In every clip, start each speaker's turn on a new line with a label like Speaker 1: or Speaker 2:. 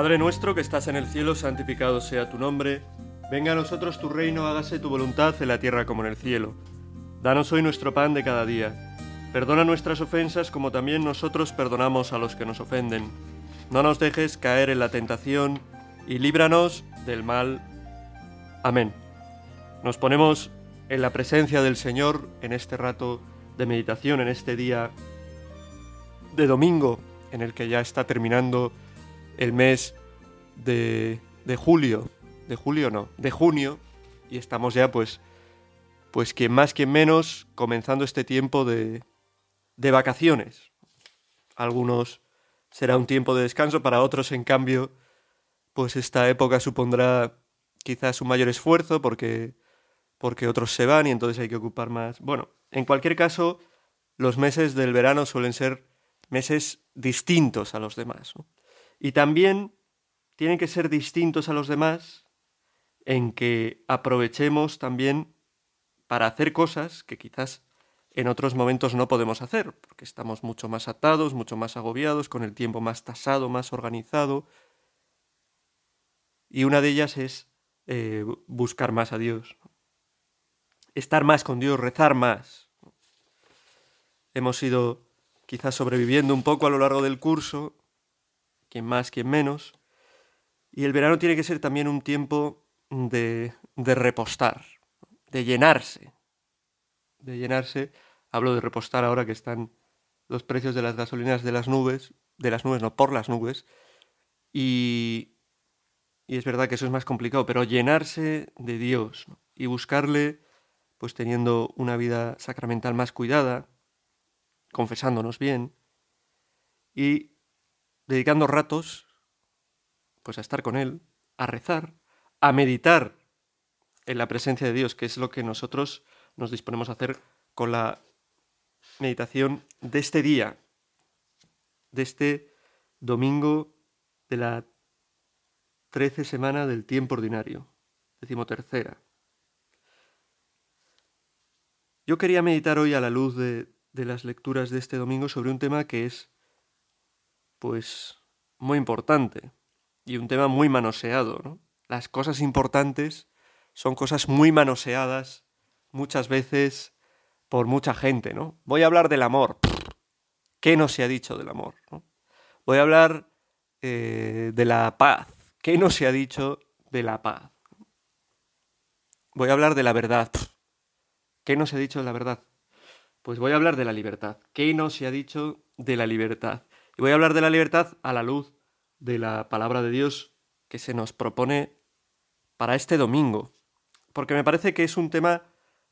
Speaker 1: Padre nuestro que estás en el cielo, santificado sea tu nombre. Venga a nosotros tu reino, hágase tu voluntad en la tierra como en el cielo. Danos hoy nuestro pan de cada día. Perdona nuestras ofensas como también nosotros perdonamos a los que nos ofenden. No nos dejes caer en la tentación y líbranos del mal. Amén. Nos ponemos en la presencia del Señor en este rato de meditación, en este día de domingo en el que ya está terminando el mes de, julio, de julio no, de junio, y estamos ya pues, pues que más que menos comenzando este tiempo de, de vacaciones. Algunos será un tiempo de descanso, para otros en cambio, pues esta época supondrá quizás un mayor esfuerzo porque, porque otros se van y entonces hay que ocupar más. Bueno, en cualquier caso, los meses del verano suelen ser meses distintos a los demás. Y también tienen que ser distintos a los demás en que aprovechemos también para hacer cosas que quizás en otros momentos no podemos hacer, porque estamos mucho más atados, mucho más agobiados, con el tiempo más tasado, más organizado. Y una de ellas es eh, buscar más a Dios, estar más con Dios, rezar más. Hemos ido quizás sobreviviendo un poco a lo largo del curso, quien más, quien menos, y el verano tiene que ser también un tiempo de, de repostar, de llenarse. De llenarse. Hablo de repostar ahora que están los precios de las gasolinas de las nubes, de las nubes, no por las nubes. Y, es verdad que eso es más complicado, pero llenarse de Dios y buscarle, pues teniendo una vida sacramental más cuidada, confesándonos bien y dedicando ratos pues a estar con Él, a rezar, a meditar en la presencia de Dios, que es lo que nosotros nos disponemos a hacer con la meditación de este día, de este domingo de la trece semana del tiempo ordinario, decimotercera. Yo quería meditar hoy a la luz de, de las lecturas de este domingo sobre un tema que es, pues, muy importante, y un tema muy manoseado. ¿no? Las cosas importantes son cosas muy manoseadas muchas veces por mucha gente. ¿no? Voy a hablar del amor. ¿Qué no se ha dicho del amor? Voy a hablar eh, de la paz. ¿Qué no se ha dicho de la paz? Voy a hablar de la verdad. ¿Qué no se ha dicho de la verdad? Pues voy a hablar de la libertad. ¿Qué no se ha dicho de la libertad? Y voy a hablar de la libertad a la luz de la palabra de Dios que se nos propone para este domingo, porque me parece que es un tema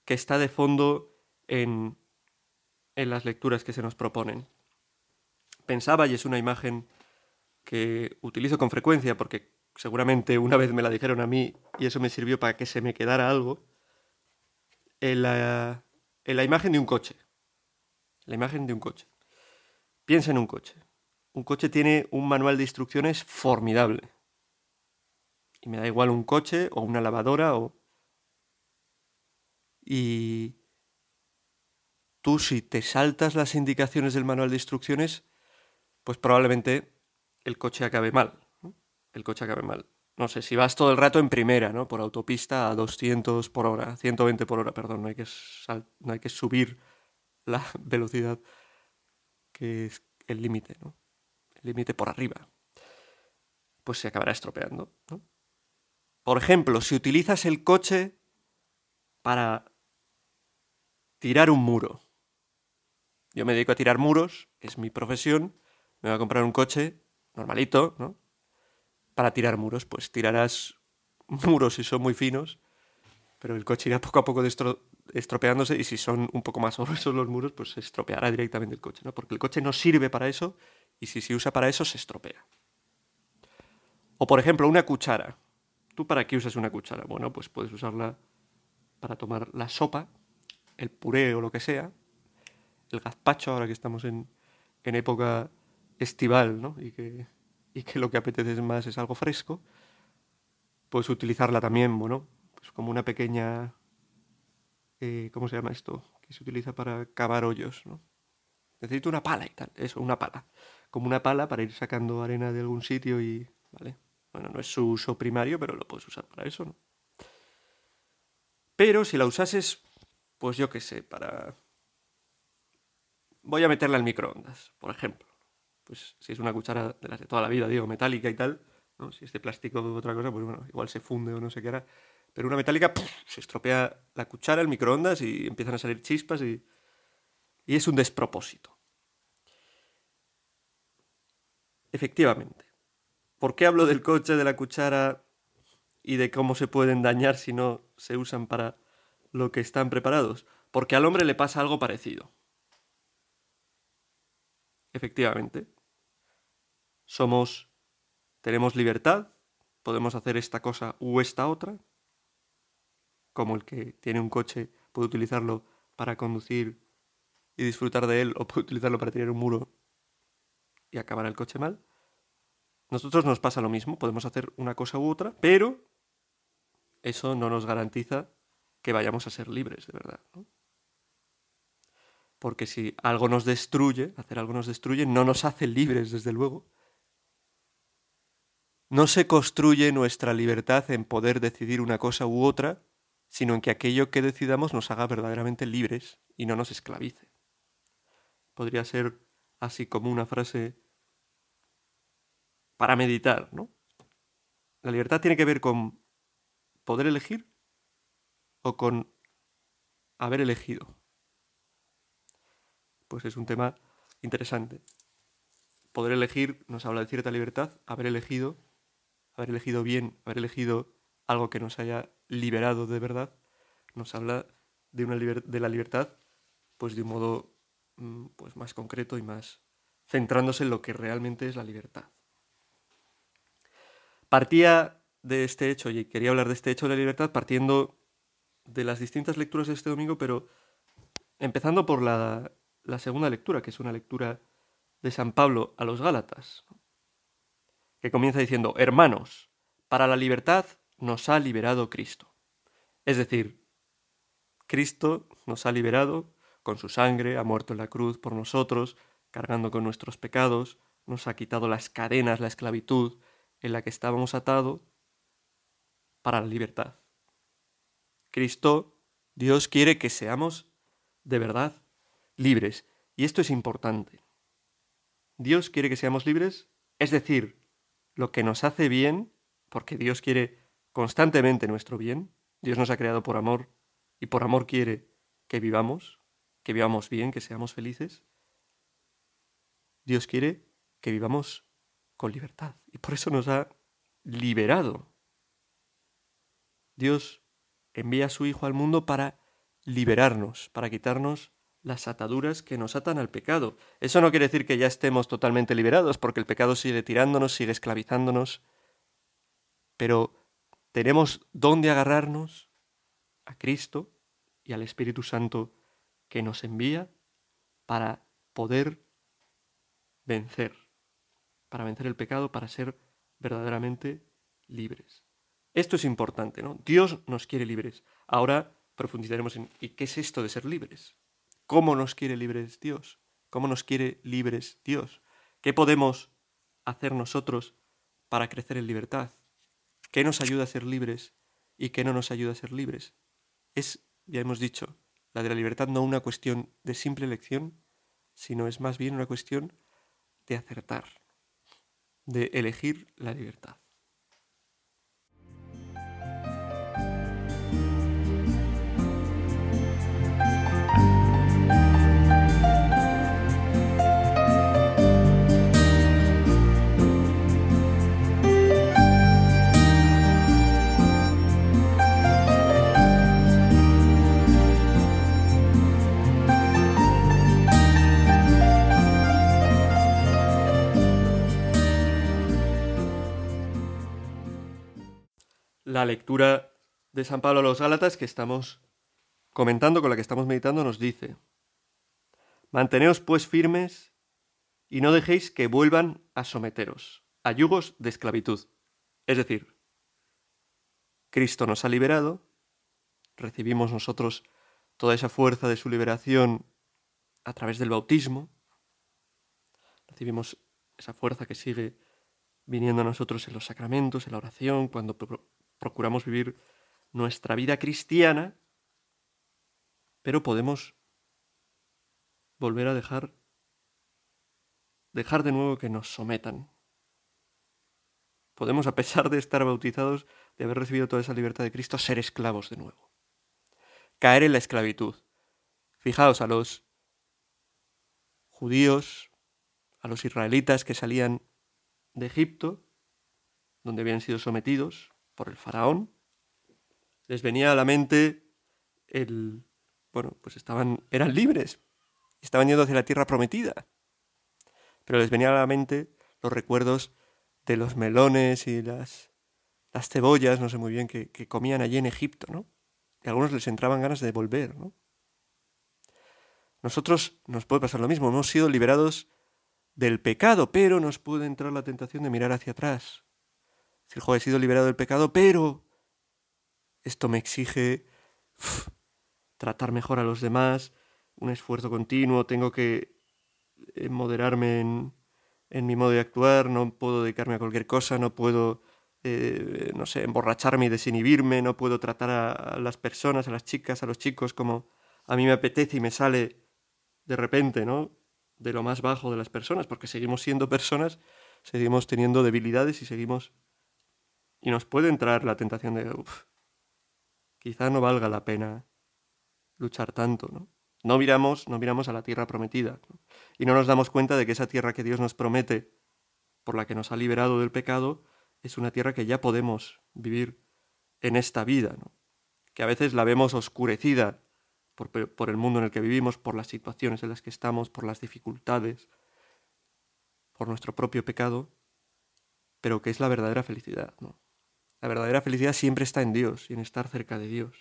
Speaker 1: que está de fondo en, las lecturas que se nos proponen. Pensaba, y es una imagen que utilizo con frecuencia, porque seguramente una vez me la dijeron a mí y eso me sirvió para que se me quedara algo, en en la imagen de un coche. La imagen de un coche. Piensa en un coche un coche tiene un manual de instrucciones formidable. Y me da igual un coche o una lavadora o... Y tú si te saltas las indicaciones del manual de instrucciones, pues probablemente el coche acabe mal. El coche acabe mal. No sé, si vas todo el rato en primera, ¿no? Por autopista a 200 por hora, 120 por hora, perdón, no hay que, no hay que subir la velocidad que es el límite, ¿no? límite por arriba, pues se acabará estropeando. Por ejemplo, si utilizas el coche para tirar un muro. Yo me dedico a tirar muros, es mi profesión, me voy a comprar un coche normalito, ¿no? Para tirar muros, pues tirarás muros si son muy finos, pero el coche irá poco a poco estropeándose y si son un poco más gruesos los muros, pues se estropeará directamente el coche, ¿no? Porque el coche no sirve para eso, y si se usa para eso se estropea. O por ejemplo, una cuchara. ¿Tú para qué usas una cuchara? Bueno, pues puedes usarla para tomar la sopa, el puré o lo que sea, el gazpacho, ahora que estamos en, época estival, ¿no? Y que, que lo que apetece más es algo fresco. Puedes utilizarla también, bueno, pues como una pequeña... Eh, ¿Cómo se llama esto? Que se utiliza para cavar hoyos, ¿no? Necesito una pala y tal. Eso, una pala como una pala para ir sacando arena de algún sitio y... ¿Vale? Bueno, no es su uso primario, pero lo puedes usar para eso, ¿no? Pero si la usases, pues yo qué sé, para... Voy a meterla en microondas, por ejemplo. Pues si es una cuchara de las de toda la vida, digo, metálica y tal, ¿no? si es de plástico o otra cosa, pues bueno, igual se funde o no sé qué hará. Pero una metálica, se estropea la cuchara, el microondas y empiezan a salir chispas y... y es un despropósito. Efectivamente. ¿Por qué hablo del coche, de la cuchara y de cómo se pueden dañar si no se usan para lo que están preparados? Porque al hombre le pasa algo parecido. Efectivamente. Somos... tenemos libertad, podemos hacer esta cosa u esta otra, como el que tiene un coche puede utilizarlo para conducir y disfrutar de él o puede utilizarlo para tener un muro y acabar el coche mal. Nosotros nos pasa lo mismo, podemos hacer una cosa u otra, pero eso no nos garantiza que vayamos a ser libres, de verdad. Porque si algo nos destruye, hacer algo nos destruye, no nos hace libres, desde luego. No se construye nuestra libertad en poder decidir una cosa u otra, sino en que aquello que decidamos nos haga verdaderamente libres y no nos esclavice. Podría ser así como una frase para meditar, ¿no? La libertad tiene que ver con poder elegir o con haber elegido. Pues es un tema interesante. Poder elegir nos habla de cierta libertad, haber elegido, haber elegido bien, haber elegido algo que nos haya liberado de verdad, nos habla de, una de la libertad pues de un modo Mm, pues más concreto y más centrándose en lo que realmente es la libertad. Partía de este hecho, y quería hablar de este hecho de la libertad partiendo de las distintas lecturas de este domingo, pero empezando por la, la segunda lectura, que es una lectura de San Pablo a los Gálatas, que comienza diciendo, hermanos, para la libertad nos ha liberado Cristo. Es decir, Cristo nos ha liberado con su sangre ha muerto en la cruz por nosotros, cargando con nuestros pecados, nos ha quitado las cadenas, la esclavitud en la que estábamos atados para la libertad. Cristo, Dios quiere que seamos de verdad libres. Y esto es importante. Dios quiere que seamos libres, es decir, lo que nos hace bien, porque Dios quiere constantemente nuestro bien, Dios nos ha creado por amor y por amor quiere que vivamos, que vivamos bien, que seamos felices. Dios quiere que vivamos con libertad. Y por eso nos ha liberado. Dios envía a su Hijo al mundo para liberarnos, para quitarnos las ataduras que nos atan al pecado. Eso no quiere decir que ya estemos totalmente liberados, porque el pecado sigue tirándonos, sigue esclavizándonos, pero tenemos dónde agarrarnos a Cristo y al Espíritu Santo que nos envía para poder vencer, para vencer el pecado, para ser verdaderamente libres. Esto es importante, ¿no? Dios nos quiere libres. Ahora profundizaremos en ¿y qué es esto de ser libres? ¿Cómo nos quiere libres Dios? ¿Cómo nos quiere libres Dios? ¿Qué podemos hacer nosotros para crecer en libertad? ¿Qué nos ayuda a ser libres y qué no nos ayuda a ser libres? Es, ya hemos dicho, la de la libertad no una cuestión de simple elección, sino es más bien una cuestión de acertar, de elegir la libertad. la lectura de San Pablo a los Gálatas que estamos comentando, con la que estamos meditando, nos dice, Manteneos pues firmes y no dejéis que vuelvan a someteros a yugos de esclavitud. Es decir, Cristo nos ha liberado, recibimos nosotros toda esa fuerza de su liberación a través del bautismo, recibimos esa fuerza que sigue viniendo a nosotros en los sacramentos, en la oración, cuando procuramos vivir nuestra vida cristiana, pero podemos volver a dejar dejar de nuevo que nos sometan. Podemos, a pesar de estar bautizados, de haber recibido toda esa libertad de Cristo, ser esclavos de nuevo. Caer en la esclavitud. Fijaos a los judíos, a los israelitas que salían de Egipto, donde habían sido sometidos, por el faraón, les venía a la mente el... Bueno, pues estaban, eran libres, estaban yendo hacia la tierra prometida, pero les venía a la mente los recuerdos de los melones y las, las cebollas, no sé muy bien, que, comían allí en Egipto, ¿no? Y a algunos les entraban ganas de volver, ¿no? Nosotros nos puede pasar lo mismo, hemos sido liberados del pecado, pero nos puede entrar la tentación de mirar hacia atrás, el he sido liberado del pecado, pero esto me exige tratar mejor a los demás, un esfuerzo continuo, tengo que eh, moderarme en, mi modo de actuar, no puedo dedicarme a cualquier cosa, no puedo, eh, no sé, emborracharme y desinhibirme, no puedo tratar a, las personas, a las chicas, a los chicos como a mí me apetece y me sale de repente, ¿no? De lo más bajo de las personas, porque seguimos siendo personas, seguimos teniendo debilidades y seguimos y nos puede entrar la tentación de, uff, quizá no valga la pena luchar tanto, ¿no? No miramos, no miramos a la tierra prometida y no nos damos cuenta de que esa tierra que Dios nos promete, por la que nos ha liberado del pecado, es una tierra que ya podemos vivir en esta vida, ¿no? que a veces la vemos oscurecida por, por el mundo en el que vivimos, por las situaciones en las que estamos, por las dificultades, por nuestro propio pecado, pero que es la verdadera felicidad. ¿no? La verdadera felicidad siempre está en Dios y en estar cerca de Dios.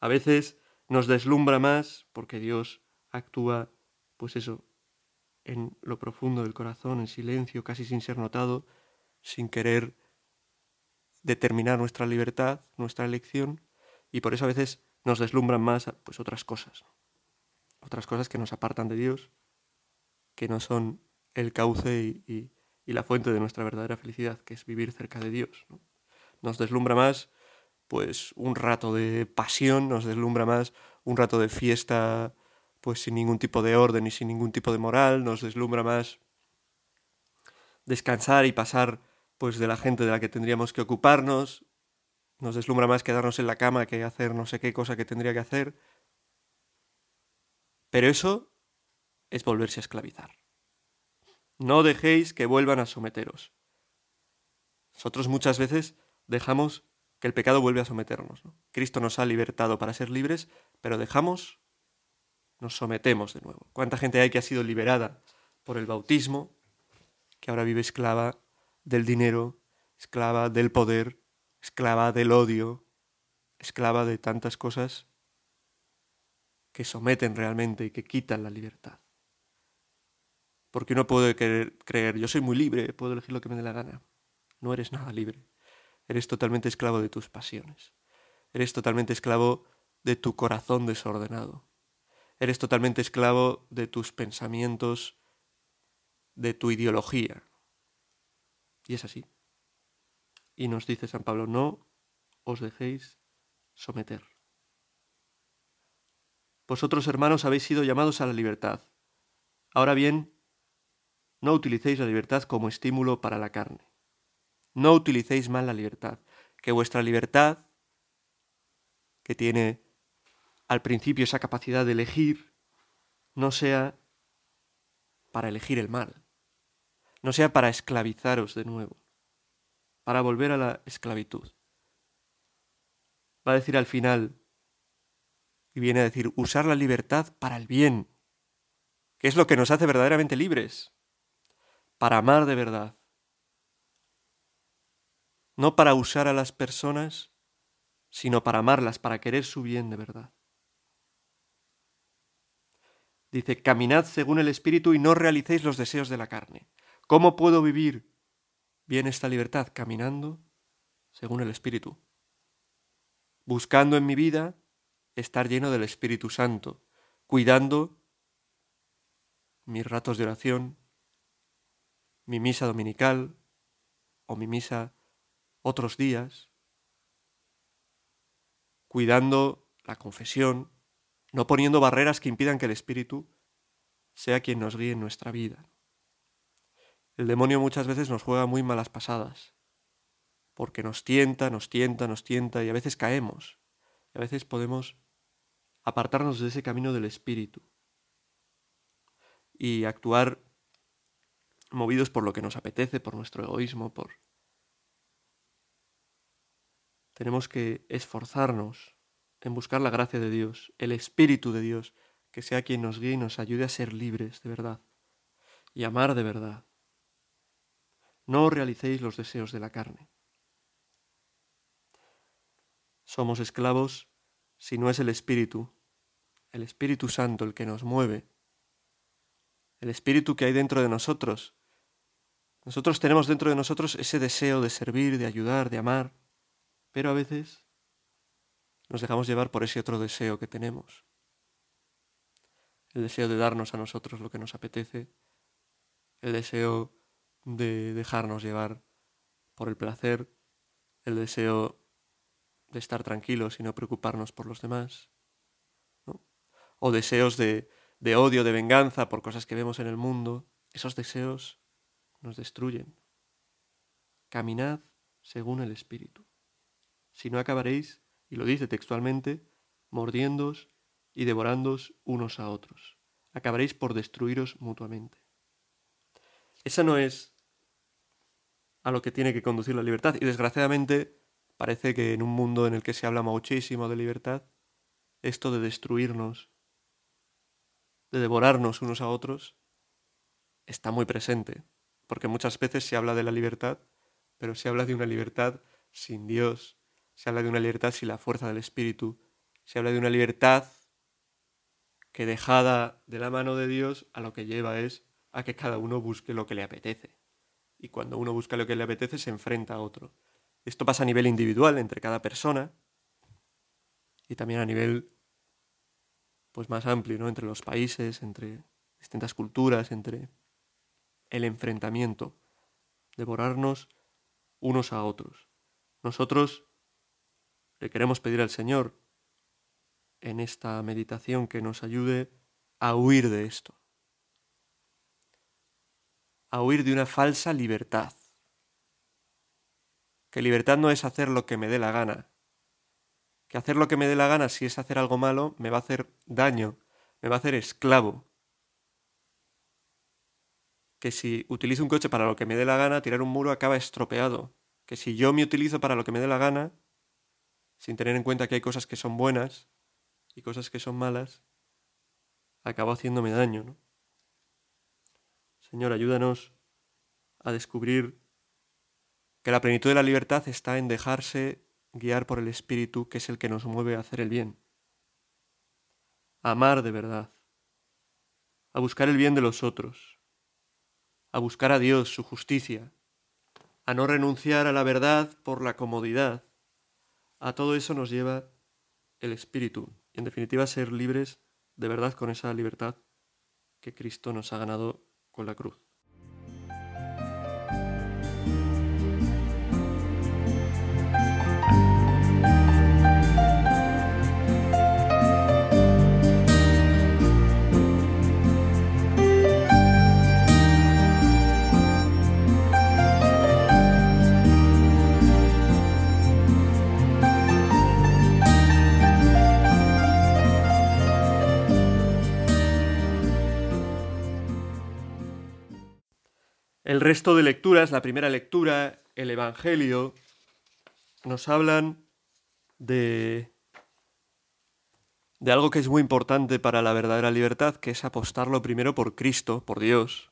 Speaker 1: A veces nos deslumbra más porque Dios actúa, pues eso, en lo profundo del corazón, en silencio, casi sin ser notado, sin querer determinar nuestra libertad, nuestra elección, y por eso a veces nos deslumbran más pues otras cosas, otras cosas que nos apartan de Dios, que no son el cauce y, la fuente de nuestra verdadera felicidad, que es vivir cerca de Dios nos deslumbra más pues un rato de pasión, nos deslumbra más un rato de fiesta pues sin ningún tipo de orden y sin ningún tipo de moral, nos deslumbra más descansar y pasar pues de la gente de la que tendríamos que ocuparnos, nos deslumbra más quedarnos en la cama que hacer no sé qué cosa que tendría que hacer. Pero eso es volverse a esclavizar. No dejéis que vuelvan a someteros. Nosotros muchas veces dejamos que el pecado vuelve a someternos. Cristo nos ha libertado para ser libres, pero dejamos, nos sometemos de nuevo. ¿Cuánta gente hay que ha sido liberada por el bautismo, que ahora vive esclava del dinero, esclava del poder, esclava del odio, esclava de tantas cosas que someten realmente y que quitan la libertad? Porque uno puede creer, yo soy muy libre, puedo elegir lo que me dé la gana. No eres nada libre. Eres totalmente esclavo de tus pasiones. Eres totalmente esclavo de tu corazón desordenado. Eres totalmente esclavo de tus pensamientos, de tu ideología. Y es así. Y nos dice San Pablo, no os dejéis someter. Vosotros, hermanos, habéis sido llamados a la libertad. Ahora bien, no utilicéis la libertad como estímulo para la carne, no utilicéis mal la libertad, que vuestra libertad, que tiene al principio esa capacidad de elegir, no sea para elegir el mal, no sea para esclavizaros de nuevo, para volver a la esclavitud. Va a decir al final, y viene a decir, usar la libertad para el bien, que es lo que nos hace verdaderamente libres, para amar de verdad, no para usar a las personas, sino para amarlas, para querer su bien de verdad. Dice, caminad según el Espíritu y no realicéis los deseos de la carne. ¿Cómo puedo vivir bien esta libertad? Caminando según el Espíritu. Buscando en mi vida estar lleno del Espíritu Santo, cuidando mis ratos de oración, mi misa dominical o mi misa otros días, cuidando la confesión, no poniendo barreras que impidan que el Espíritu sea quien nos guíe en nuestra vida. El demonio muchas veces nos juega muy malas pasadas, porque nos tienta, nos tienta, nos tienta, y a veces caemos, y a veces podemos apartarnos de ese camino del Espíritu y actuar movidos por lo que nos apetece, por nuestro egoísmo, por tenemos que esforzarnos en buscar la gracia de Dios, el Espíritu de Dios, que sea quien nos guíe y nos ayude a ser libres de verdad y amar de verdad. No realicéis los deseos de la carne. Somos esclavos si no es el Espíritu, el Espíritu Santo el que nos mueve, el Espíritu que hay dentro de nosotros. Nosotros tenemos dentro de nosotros ese deseo de servir, de ayudar, de amar, pero a veces nos dejamos llevar por ese otro deseo que tenemos. El deseo de darnos a nosotros lo que nos apetece. El deseo de dejarnos llevar por el placer. El deseo de estar tranquilos y no preocuparnos por los demás. O deseos de odio, de venganza por cosas que vemos en el mundo. Esos deseos nos destruyen. Caminad según el Espíritu si no acabaréis, y lo dice textualmente, mordiéndoos y devorándoos unos a otros. Acabaréis por destruiros mutuamente. Esa no es a lo que tiene que conducir la libertad. Y desgraciadamente parece que en un mundo en el que se habla muchísimo de libertad, esto de destruirnos, de devorarnos unos a otros, está muy presente. Porque muchas veces se habla de la libertad, pero se habla de una libertad sin Dios, se habla de una libertad sin la fuerza del espíritu, se habla de una libertad que dejada de la mano de Dios a lo que lleva es a que cada uno busque lo que le apetece. Y cuando uno busca lo que le apetece se enfrenta a otro. Esto pasa a nivel individual entre cada persona y también a nivel pues más amplio, ¿no? entre los países, entre distintas culturas, entre el enfrentamiento, devorarnos unos a otros. Nosotros le queremos pedir al Señor en esta meditación que nos ayude a huir de esto, a huir de una falsa libertad. Que libertad no es hacer lo que me dé la gana, que hacer lo que me dé la gana si es hacer algo malo me va a hacer daño, me va a hacer esclavo. Que si utilizo un coche para lo que me dé la gana, tirar un muro acaba estropeado. Que si yo me utilizo para lo que me dé la gana, sin tener en cuenta que hay cosas que son buenas y cosas que son malas, acabo haciéndome daño, Señor, ayúdanos a descubrir que la plenitud de la libertad está en dejarse guiar por el Espíritu, que es el que nos mueve a hacer el bien, a amar de verdad, a buscar el bien de los otros, a buscar a Dios, su justicia, a no renunciar a la verdad por la comodidad, a todo eso nos lleva el espíritu. Y en definitiva, ser libres de verdad con esa libertad que Cristo nos ha ganado con la cruz. El resto de lecturas, la primera lectura, el Evangelio, nos hablan de, de algo que es muy importante para la verdadera libertad, que es apostarlo primero por Cristo, por Dios.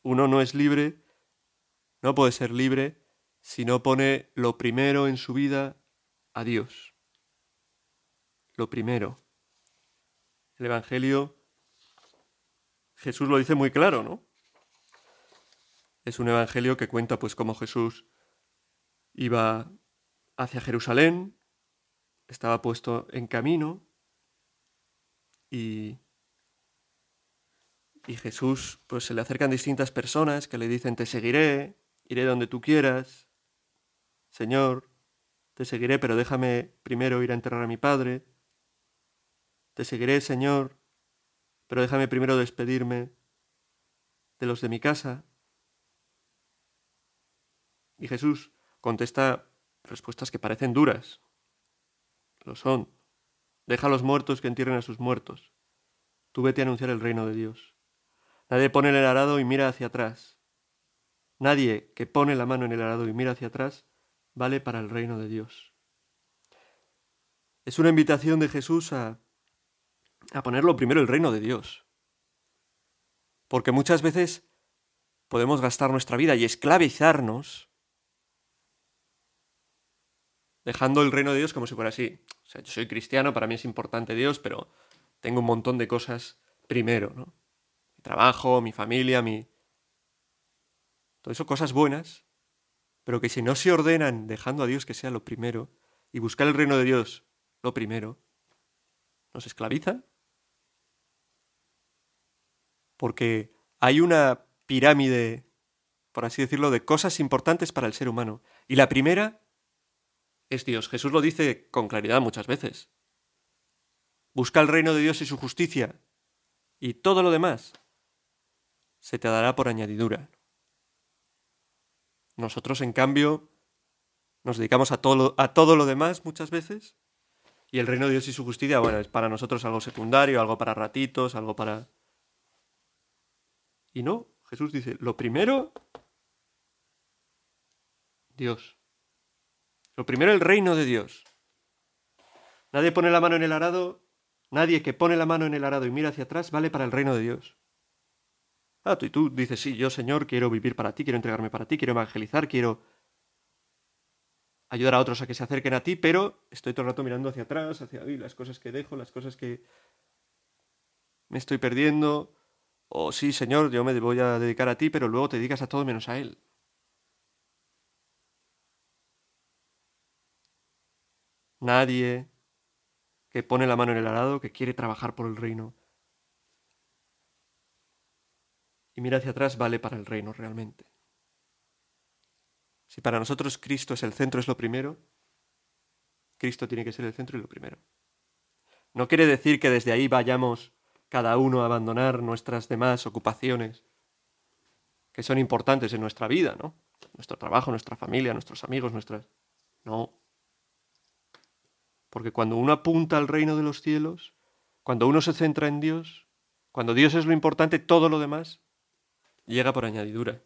Speaker 1: Uno no es libre, no puede ser libre si no pone lo primero en su vida a Dios. Lo primero. El Evangelio, Jesús lo dice muy claro, ¿no? es un evangelio que cuenta pues cómo Jesús iba hacia Jerusalén, estaba puesto en camino y, y Jesús pues se le acercan distintas personas que le dicen te seguiré, iré donde tú quieras, Señor, te seguiré, pero déjame primero ir a enterrar a mi padre. Te seguiré, Señor, pero déjame primero despedirme de los de mi casa. Y Jesús contesta respuestas que parecen duras. Lo son. Deja a los muertos que entierren a sus muertos. Tú vete a anunciar el reino de Dios. Nadie pone el arado y mira hacia atrás. Nadie que pone la mano en el arado y mira hacia atrás vale para el reino de Dios. Es una invitación de Jesús a, a ponerlo primero el reino de Dios. Porque muchas veces podemos gastar nuestra vida y esclavizarnos dejando el reino de Dios como si fuera así. O sea, yo soy cristiano, para mí es importante Dios, pero tengo un montón de cosas primero, ¿no? Mi trabajo, mi familia, mi... Todo eso, cosas buenas, pero que si no se ordenan dejando a Dios que sea lo primero y buscar el reino de Dios lo primero, nos esclavizan. Porque hay una pirámide, por así decirlo, de cosas importantes para el ser humano. Y la primera es Dios. Jesús lo dice con claridad muchas veces. Busca el reino de Dios y su justicia, y todo lo demás se te dará por añadidura. Nosotros, en cambio, nos dedicamos a todo, lo, a todo lo demás muchas veces, y el reino de Dios y su justicia, bueno, es para nosotros algo secundario, algo para ratitos, algo para... Y no, Jesús dice, lo primero, Dios. Lo primero, el reino de Dios. Nadie pone la mano en el arado, nadie que pone la mano en el arado y mira hacia atrás vale para el reino de Dios. Ah, tú y tú dices, sí, yo Señor quiero vivir para ti, quiero entregarme para ti, quiero evangelizar, quiero ayudar a otros a que se acerquen a ti, pero estoy todo el rato mirando hacia atrás, hacia ahí, las cosas que dejo, las cosas que me estoy perdiendo. O oh, sí, Señor, yo me voy a dedicar a ti, pero luego te dedicas a todo menos a Él. nadie que pone la mano en el arado, que quiere trabajar por el reino. Y mira hacia atrás, vale para el reino realmente. Si para nosotros Cristo es el centro, es lo primero, Cristo tiene que ser el centro y lo primero. No quiere decir que desde ahí vayamos cada uno a abandonar nuestras demás ocupaciones que son importantes en nuestra vida, ¿no? Nuestro trabajo, nuestra familia, nuestros amigos, nuestras... No, porque cuando uno apunta al reino de los cielos, cuando uno se centra en Dios, cuando Dios es lo importante, todo lo demás llega por añadidura.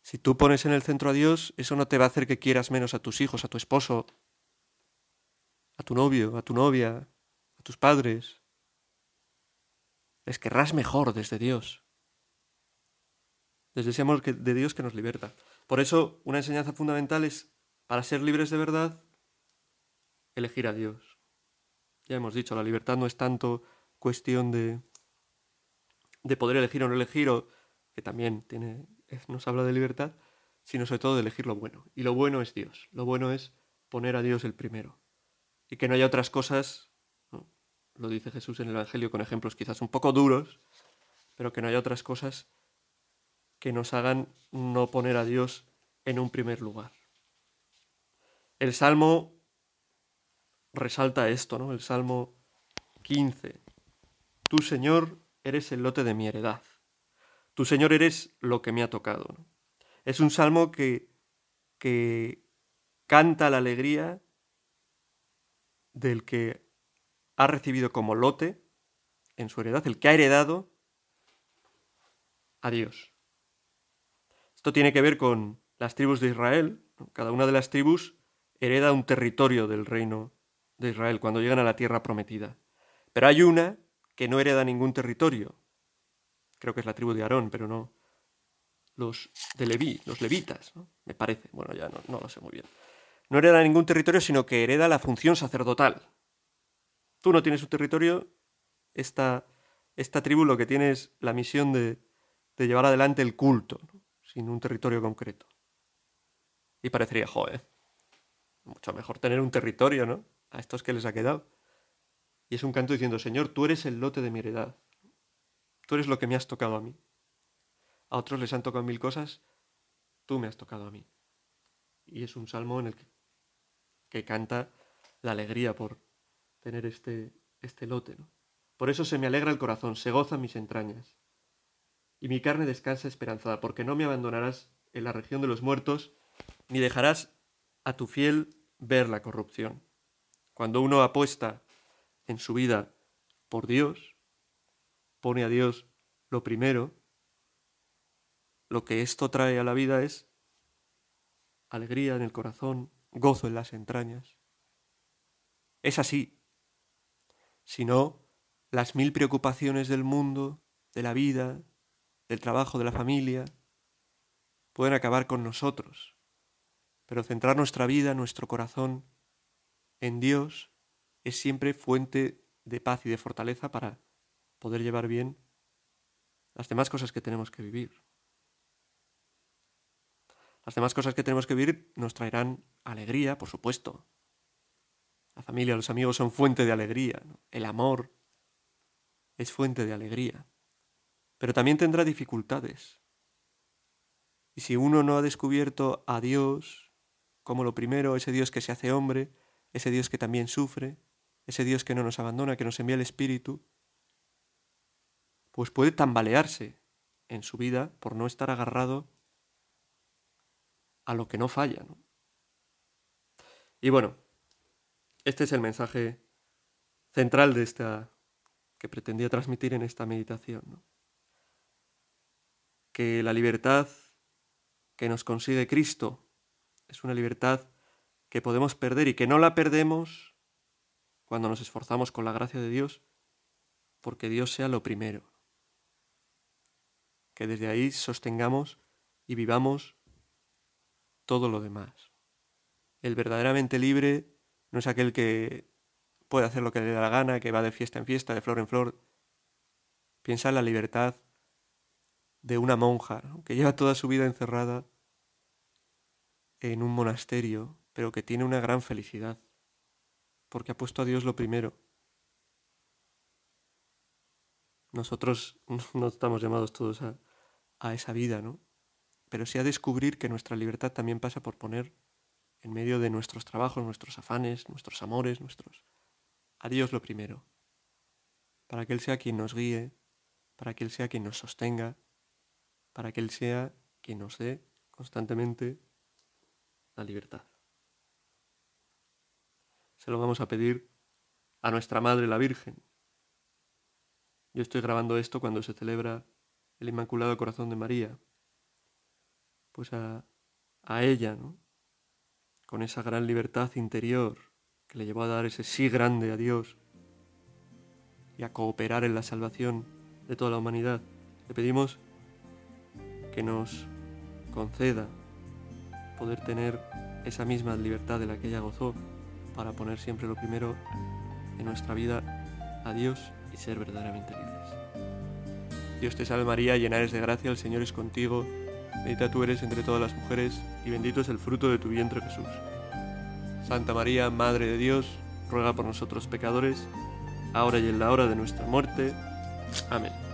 Speaker 1: Si tú pones en el centro a Dios, eso no te va a hacer que quieras menos a tus hijos, a tu esposo, a tu novio, a tu novia, a tus padres. Les querrás mejor desde Dios, desde deseamos de Dios que nos liberta. Por eso una enseñanza fundamental es para ser libres de verdad, elegir a Dios. Ya hemos dicho, la libertad no es tanto cuestión de, de poder elegir o no elegir, o, que también tiene, nos habla de libertad, sino sobre todo de elegir lo bueno. Y lo bueno es Dios. Lo bueno es poner a Dios el primero. Y que no haya otras cosas, lo dice Jesús en el Evangelio con ejemplos quizás un poco duros, pero que no haya otras cosas que nos hagan no poner a Dios en un primer lugar el Salmo resalta esto, ¿no? El Salmo 15. Tu Señor, eres el lote de mi heredad. Tu Señor, eres lo que me ha tocado. Es un salmo que, que canta la alegría del que ha recibido como lote en su heredad, el que ha heredado a Dios. Esto tiene que ver con las tribus de Israel. Cada una de las tribus hereda un territorio del reino de Israel cuando llegan a la tierra prometida. Pero hay una que no hereda ningún territorio. Creo que es la tribu de Aarón, pero no. Los de Leví, los levitas, ¿no? me parece. Bueno, ya no, lo sé muy bien. No hereda ningún territorio, sino que hereda la función sacerdotal. Tú no tienes un territorio, esta, tribu lo que tiene es la misión de, llevar adelante el culto, sin un territorio concreto. Y parecería, joe, mucho mejor tener un territorio, ¿no? A estos que les ha quedado. Y es un canto diciendo, Señor, tú eres el lote de mi heredad. Tú eres lo que me has tocado a mí. A otros les han tocado mil cosas, tú me has tocado a mí. Y es un salmo en el que, canta la alegría por tener este, este lote, ¿no? Por eso se me alegra el corazón, se gozan mis entrañas. Y mi carne descansa esperanzada, porque no me abandonarás en la región de los muertos, ni dejarás a tu fiel ver la corrupción. Cuando uno apuesta en su vida por Dios, pone a Dios lo primero, lo que esto trae a la vida es alegría en el corazón, gozo en las entrañas. Es así. Si no, las mil preocupaciones del mundo, de la vida, del trabajo, de la familia, pueden acabar con nosotros pero centrar nuestra vida, nuestro corazón en Dios es siempre fuente de paz y de fortaleza para poder llevar bien las demás cosas que tenemos que vivir. Las demás cosas que tenemos que vivir nos traerán alegría, por supuesto. La familia, los amigos son fuente de alegría. El amor es fuente de alegría. Pero también tendrá dificultades. Y si uno no ha descubierto a Dios, como lo primero, ese Dios que se hace hombre, ese Dios que también sufre, ese Dios que no nos abandona, que nos envía el Espíritu, pues puede tambalearse en su vida por no estar agarrado a lo que no falla. Y bueno, este es el mensaje central de esta que pretendía transmitir en esta meditación. Que la libertad que nos consigue Cristo es una libertad que podemos perder y que no la perdemos cuando nos esforzamos con la gracia de Dios, porque Dios sea lo primero. Que desde ahí sostengamos y vivamos todo lo demás. El verdaderamente libre no es aquel que puede hacer lo que le da la gana, que va de fiesta en fiesta, de flor en flor. Piensa en la libertad de una monja que lleva toda su vida encerrada en un monasterio, pero que tiene una gran felicidad, porque ha puesto a Dios lo primero. Nosotros no estamos llamados todos a, a esa vida, ¿no? Pero sí a descubrir que nuestra libertad también pasa por poner en medio de nuestros trabajos, nuestros afanes, nuestros amores, nuestros... A Dios lo primero, para que Él sea quien nos guíe, para que Él sea quien nos sostenga, para que Él sea quien nos dé constantemente la libertad. Se lo vamos a pedir a nuestra Madre la Virgen. Yo estoy grabando esto cuando se celebra el Inmaculado Corazón de María. Pues a, ella, Con esa gran libertad interior que le llevó a dar ese sí grande a Dios y a cooperar en la salvación de toda la humanidad. Le pedimos que nos conceda poder tener esa misma libertad de la que ella gozó para poner siempre lo primero en nuestra vida a Dios y ser verdaderamente libres. Dios te salve María, llena eres de gracia, el Señor es contigo, bendita tú eres entre todas las mujeres y bendito es el fruto de tu vientre Jesús. Santa María, Madre de Dios, ruega por nosotros pecadores, ahora y en la hora de nuestra muerte. Amén.